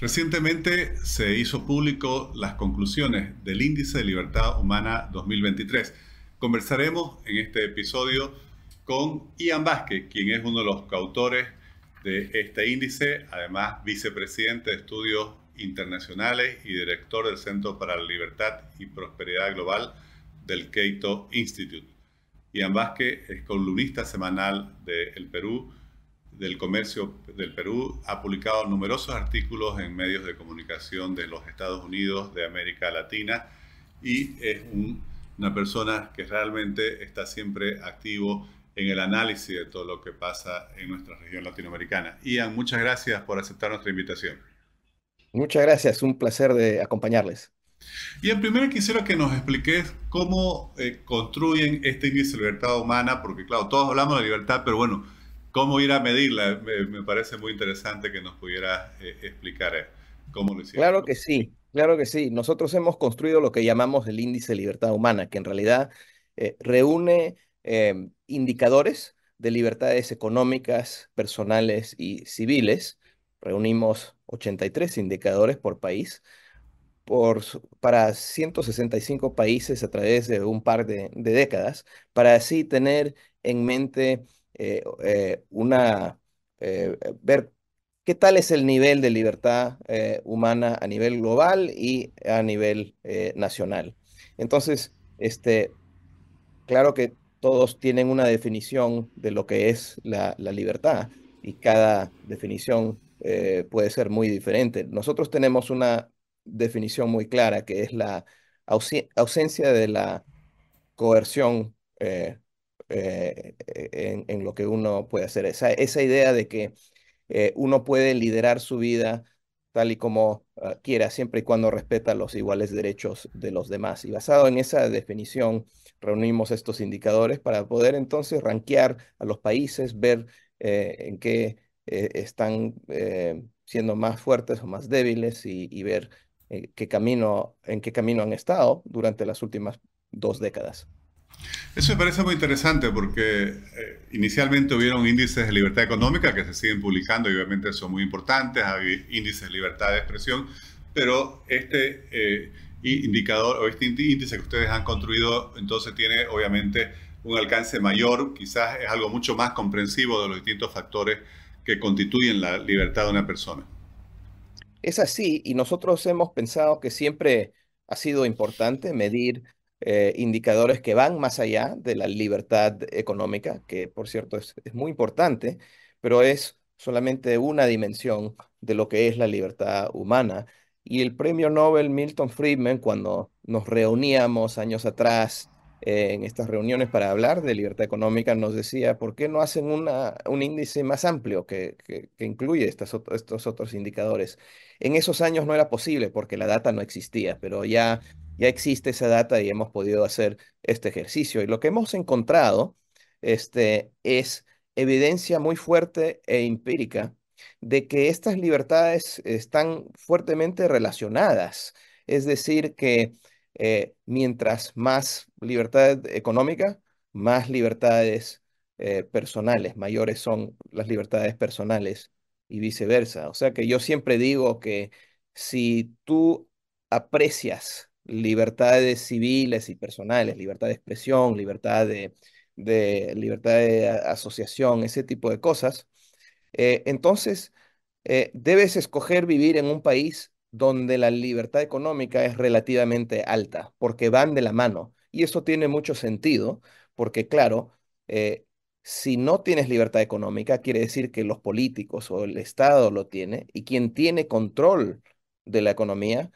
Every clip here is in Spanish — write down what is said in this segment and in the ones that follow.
Recientemente se hizo público las conclusiones del Índice de Libertad Humana 2023. Conversaremos en este episodio con Ian Vázquez, quien es uno de los coautores de este índice, además vicepresidente de Estudios Internacionales y director del Centro para la Libertad y Prosperidad Global del Keito Institute. Ian Vázquez es columnista semanal de El Perú, del Comercio del Perú, ha publicado numerosos artículos en medios de comunicación de los Estados Unidos, de América Latina, y es una persona que realmente está siempre activo en el análisis de todo lo que pasa en nuestra región latinoamericana. Ian, muchas gracias por aceptar nuestra invitación. Muchas gracias, un placer de acompañarles. Y en primero quisiera que nos expliques cómo eh, construyen este índice de libertad humana, porque claro, todos hablamos de libertad, pero bueno, cómo ir a medirla, me, parece muy interesante que nos pudiera eh, explicar eh, cómo lo hicieron. Claro que sí, claro que sí. Nosotros hemos construido lo que llamamos el índice de libertad humana, que en realidad reúne em, indicadores de libertades económicas, personales y civiles. Reunimos 83 indicadores por país por, para 165 países a través de un par de, décadas, para así tener en mente eh, eh, una, eh, ver qué tal es el nivel de libertad humana a nivel global y a nivel nacional. Entonces, este, claro que todos tienen una definición de lo que es la, libertad y cada definición puede ser muy diferente. Nosotros tenemos una definición muy clara, que es la ausencia de la coerción eh, eh, en, lo que uno puede hacer. Esa, esa idea de que eh, uno puede liderar su vida tal y como ah, quiera, siempre y cuando respeta los iguales derechos de los demás. Y basado en esa definición, reunimos estos indicadores para poder entonces rankear a los países, ver en qué están siendo más fuertes o más débiles y ver eh, qué camino, en qué camino han estado durante las últimas dos décadas. Eso me parece muy interesante porque eh, inicialmente hubieron índices de libertad económica que se siguen publicando y obviamente son muy importantes, hay índices de libertad de expresión, pero este eh, indicador o este índice que ustedes han construido entonces tiene obviamente un alcance mayor, quizás es algo mucho más comprensivo de los distintos factores que constituyen la libertad de una persona. Es así y nosotros hemos pensado que siempre ha sido importante medir eh, indicadores que van más allá de la libertad económica, que por cierto es, muy importante, pero es solamente una dimensión de lo que es la libertad humana. Y el premio Nobel Milton Friedman, cuando nos reuníamos años atrás eh, en estas reuniones para hablar de libertad económica, nos decía, ¿por qué no hacen una, un índice más amplio que, que, incluye estos otros indicadores? En esos años no era posible porque la data no existía, pero ya, ya existe esa data y hemos podido hacer este ejercicio. Y lo que hemos encontrado este, es evidencia muy fuerte e empírica de que estas libertades están fuertemente relacionadas. Es decir, que eh, mientras más libertad económica, más libertades eh, personales, mayores son las libertades personales y viceversa. O sea que yo siempre digo que si tú aprecias libertades civiles y personales, libertad de expresión, libertad de, libertad de asociación, ese tipo de cosas, eh, entonces debes escoger vivir en un país donde la libertad económica es relativamente alta, porque van de la mano. Y eso tiene mucho sentido, porque claro, eh, si no tienes libertad económica, quiere decir que los políticos o el Estado lo tiene, y quien tiene control de la economía,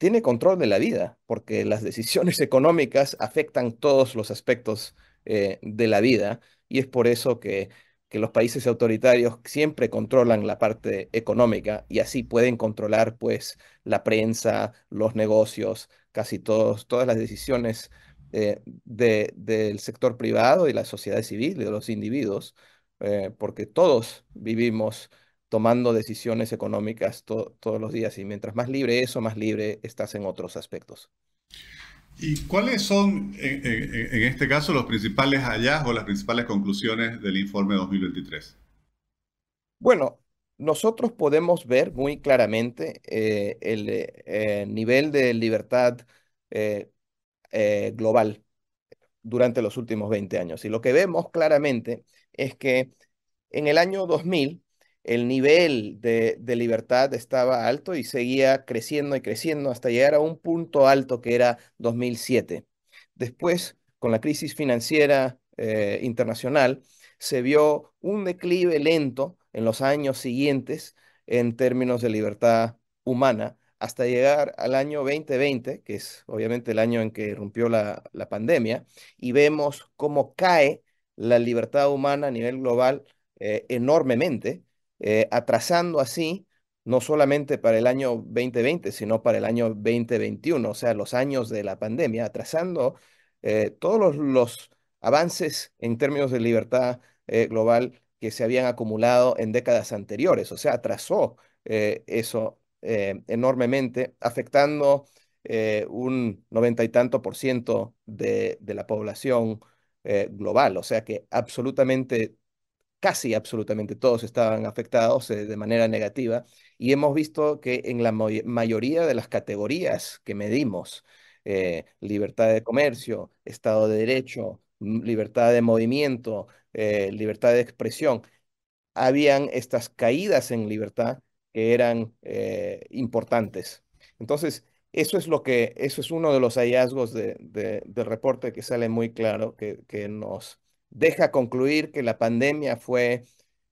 tiene control de la vida, porque las decisiones económicas afectan todos los aspectos eh, de la vida, y es por eso que que los países autoritarios siempre controlan la parte económica y así pueden controlar pues la prensa, los negocios, casi todos, todas las decisiones eh, del sector privado y la sociedad civil, de los individuos, eh, porque todos vivimos tomando decisiones económicas todos los días y mientras más libre eso, más libre estás en otros aspectos. ¿Y cuáles son, en, este caso, los principales hallazgos, las principales conclusiones del informe 2023? Bueno, nosotros podemos ver muy claramente eh, el eh, nivel de libertad eh, global durante los últimos 20 años. Y lo que vemos claramente es que en el año 2000 el nivel de, de, libertad estaba alto y seguía creciendo y creciendo hasta llegar a un punto alto que era 2007. Después, con la crisis financiera internacional, se vio un declive lento en los años siguientes en términos de libertad humana, hasta llegar al año 2020, que es obviamente el año en que irrumpió la, pandemia, y vemos cómo cae la libertad humana a nivel global eh, enormemente, eh, atrasando así no solamente para el año 2020, sino para el año 2021, o sea, los años de la pandemia, atrasando eh, todos los, avances en términos de libertad global que se habían acumulado en décadas anteriores, o sea, atrasó eh, eso eh, enormemente, afectando eh, un noventa y tanto por ciento de la población global, o sea que absolutamente, casi absolutamente todos estaban afectados de manera negativa y hemos visto que en la mayoría de las categorías que medimos, libertad de comercio, Estado de Derecho, libertad de movimiento, eh, libertad de expresión, habían estas caídas en libertad que eran eh, importantes. Entonces, eso es lo que, eso es uno de los hallazgos de, del reporte que sale muy claro, que, que, nos deja concluir que la pandemia fue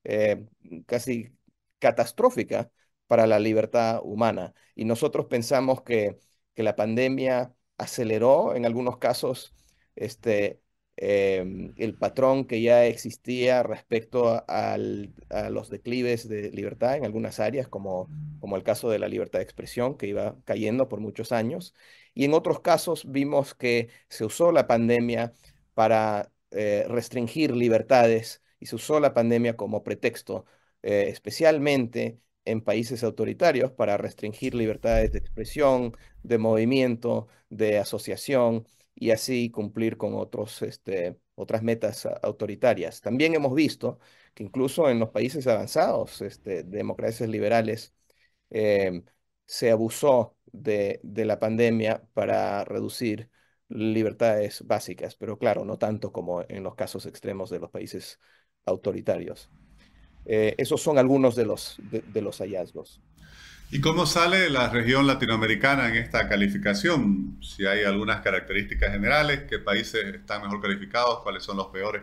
eh, casi catastrófica para la libertad humana. Y nosotros pensamos que, que la pandemia aceleró en algunos casos este, Em, el patrón que ya existía respecto a los declives de libertad en algunas áreas, como, como el caso de la libertad de expresión, que iba cayendo por muchos años. Y en otros casos vimos que se usó la pandemia para eh, restringir libertades y se usó la pandemia como pretexto, eh, especialmente en países autoritarios, para restringir libertades de expresión, de movimiento, de asociación y así cumplir con otros, este, otras metas autoritarias. También hemos visto que incluso en los países avanzados, este, democracias liberales, em, se abusó de, de, la pandemia para reducir libertades básicas, pero claro, no tanto como en los casos extremos de los países autoritarios. Eh, esos son algunos de los, de los hallazgos. ¿Y cómo sale la región latinoamericana en esta calificación? Si hay algunas características generales, qué países están mejor calificados, cuáles son los peores.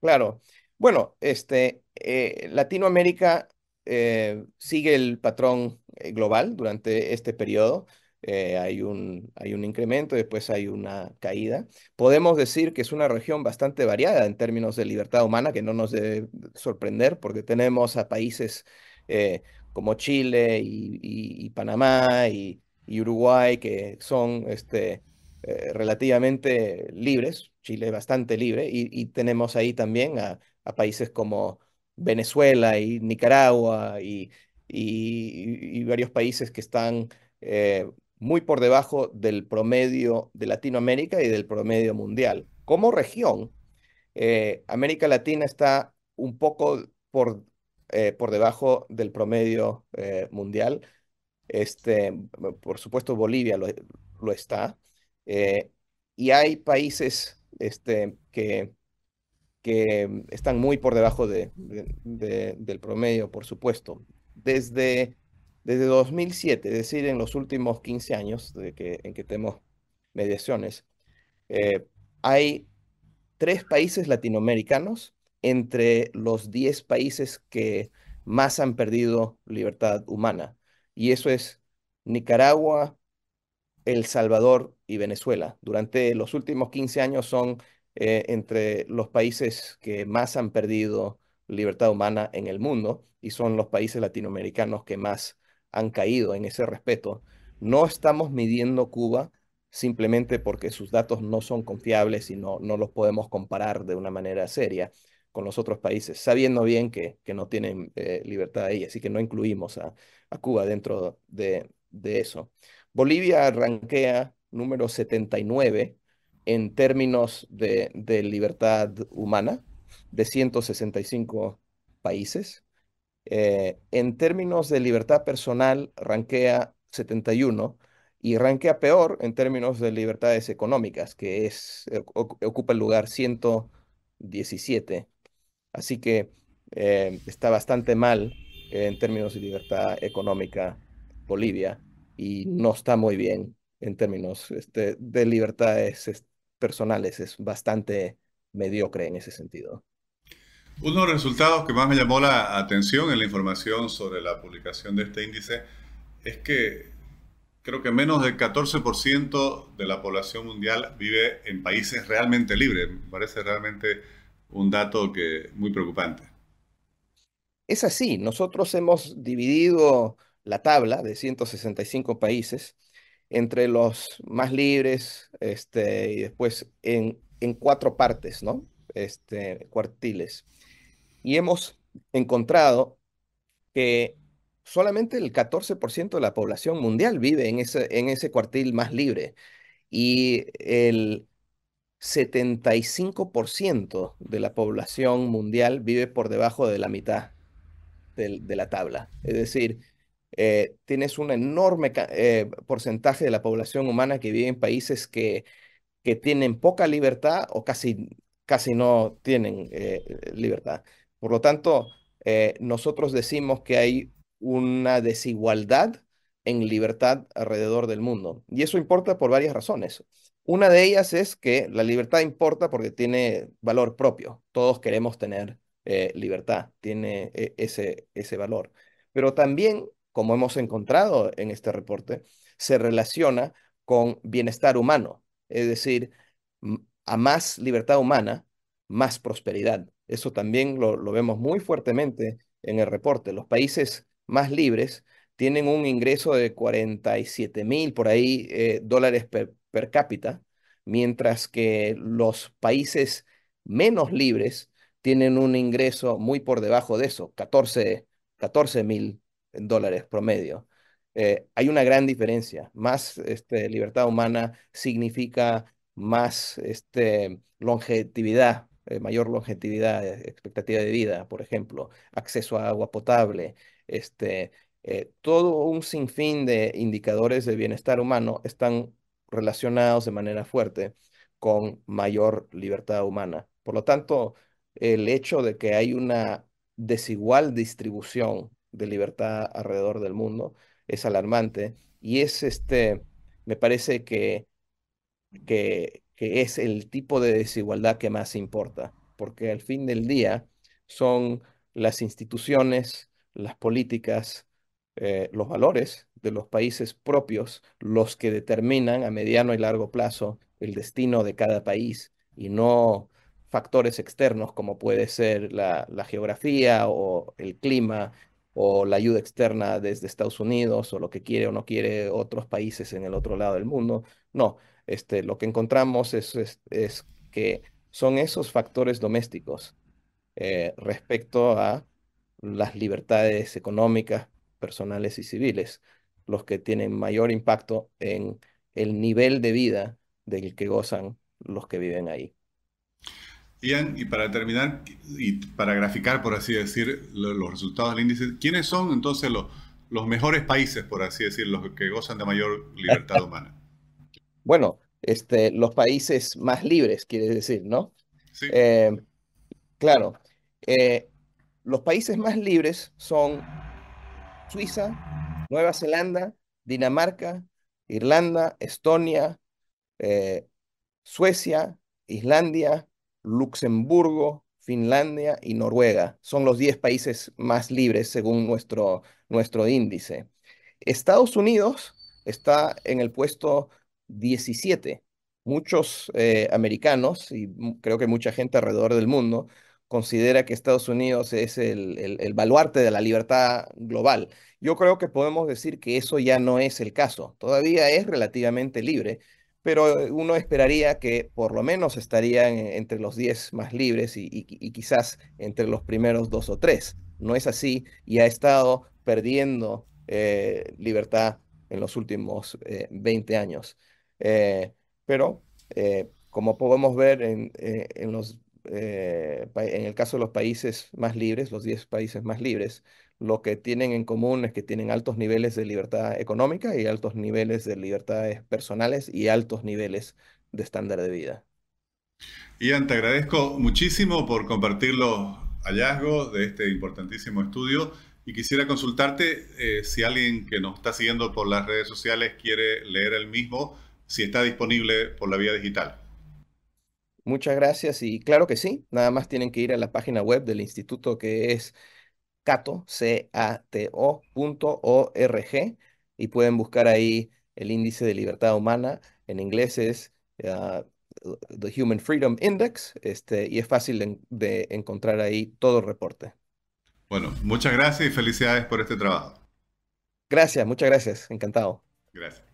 Claro. Bueno, este, eh, Latinoamérica eh, sigue el patrón global durante este periodo. Hay un, hay un incremento, después hay una caída. Podemos decir que es una región bastante variada en términos de libertad humana, que no nos debe sorprender porque tenemos a países como Chile y, Panamá y, Uruguay, que son este, eh, relativamente libres, Chile bastante libre, y, tenemos ahí también a, países como Venezuela y Nicaragua y, varios países que están eh, muy por debajo del promedio de Latinoamérica y del promedio mundial. Como región, eh, América Latina está un poco por eh, por debajo del promedio eh, mundial. Este, por supuesto, Bolivia lo, está. Eh, y hay países este, que, que están muy por debajo de, del promedio, por supuesto. Desde, desde 2007, es decir, en los últimos 15 años en que tenemos mediaciones, hay tres países latinoamericanos entre los 10 países que más han perdido libertad humana. Y eso es Nicaragua, El Salvador y Venezuela. Durante los últimos 15 años son eh, entre los países que más han perdido libertad humana en el mundo y son los países latinoamericanos que más han caído en ese respeto. No estamos midiendo Cuba simplemente porque sus datos no son confiables y no, no los podemos comparar de una manera seria con los otros países, sabiendo bien que, que no tienen eh, libertad ahí, así que no incluimos a, Cuba dentro de, eso. Bolivia arranquea número 79 en términos de, de libertad humana de 165 países. Eh, en términos de libertad personal, rankea 71 y rankea peor en términos de libertades económicas, que es, eh, ocupa el lugar 117. Así que eh, está bastante mal en términos de libertad económica Bolivia y no está muy bien en términos este, de libertades personales. Es bastante mediocre en ese sentido. Uno de los resultados que más me llamó la atención en la información sobre la publicación de este índice es que creo que menos del 14% de la población mundial vive en países realmente libres. Me parece realmente un dato que muy preocupante. Es así, nosotros hemos dividido la tabla de 165 países entre los más libres este, y después en, en cuatro partes, ¿no? Este, cuartiles. Y hemos encontrado que solamente el 14% de la población mundial vive en ese, en ese cuartil más libre y el 75% de la población mundial vive por debajo de la mitad de, la tabla. Es decir, eh, tienes un enorme eh, porcentaje de la población humana que vive en países que, que tienen poca libertad o casi, casi no tienen eh, libertad. Por lo tanto, eh, nosotros decimos que hay una desigualdad en libertad alrededor del mundo. Y eso importa por varias razones. Una de ellas es que la libertad importa porque tiene valor propio. Todos queremos tener eh, libertad, tiene eh, ese, ese valor. Pero también, como hemos encontrado en este reporte, se relaciona con bienestar humano. Es decir, a más libertad humana, más prosperidad. Eso también lo, vemos muy fuertemente en el reporte. Los países más libres tienen un ingreso de 47 mil por ahí eh, dólares per, cápita, mientras que los países menos libres tienen un ingreso muy por debajo de eso, 14 mil dólares promedio. Eh, hay una gran diferencia. Más este, libertad humana significa más este, longevidad eh, mayor longevidad, eh, expectativa de vida, por ejemplo, acceso a agua potable, este, eh, todo un sinfín de indicadores de bienestar humano están relacionados de manera fuerte con mayor libertad humana. Por lo tanto, el hecho de que hay una desigual distribución de libertad alrededor del mundo es alarmante y es este, me parece que, que es el tipo de desigualdad que más importa, porque al fin del día son las instituciones, las políticas, eh, los valores de los países propios los que determinan a mediano y largo plazo el destino de cada país y no factores externos como puede ser la, la geografía o el clima o la ayuda externa desde Estados Unidos o lo que quiere o no quiere otros países en el otro lado del mundo. No, este, lo que encontramos es, es, que son esos factores domésticos eh, respecto a las libertades económicas, personales y civiles, los que tienen mayor impacto en el nivel de vida del que gozan los que viven ahí. Ian, y para terminar, y para graficar, por así decir, los resultados del índice, ¿quiénes son entonces los, los mejores países, por así decir, los que gozan de mayor libertad humana? Bueno, este, los países más libres, quiere decir, ¿no? Sí. Eh, claro. Eh, los países más libres son Suiza, Nueva Zelanda, Dinamarca, Irlanda, Estonia, eh, Suecia, Islandia, Luxemburgo, Finlandia y Noruega. Son los 10 países más libres según nuestro, nuestro índice. Estados Unidos está en el puesto 17. Muchos eh, americanos, y creo que mucha gente alrededor del mundo, considera que Estados Unidos es el, baluarte de la libertad global. Yo creo que podemos decir que eso ya no es el caso. Todavía es relativamente libre, pero uno esperaría que por lo menos estarían entre los 10 más libres y, quizás entre los primeros dos o tres. No es así y ha estado perdiendo eh, libertad en los últimos 20 eh, años. Eh, pero, eh, como podemos ver en, eh, en los, en el caso de los países más libres, los 10 países más libres, lo que tienen en común es que tienen altos niveles de libertad económica y altos niveles de libertades personales y altos niveles de estándar de vida. Ian, te agradezco muchísimo por compartir los hallazgos de este importantísimo estudio y quisiera consultarte eh, si alguien que nos está siguiendo por las redes sociales quiere leer el mismo, si está disponible por la vía digital. Muchas gracias y claro que sí, nada más tienen que ir a la página web del instituto que es cato, c a t y pueden buscar ahí el índice de libertad humana, en inglés es ah, The Human Freedom Index, este, y es fácil de encontrar ahí todo el reporte. Bueno, muchas gracias y felicidades por este trabajo. Gracias, muchas gracias, encantado. Gracias.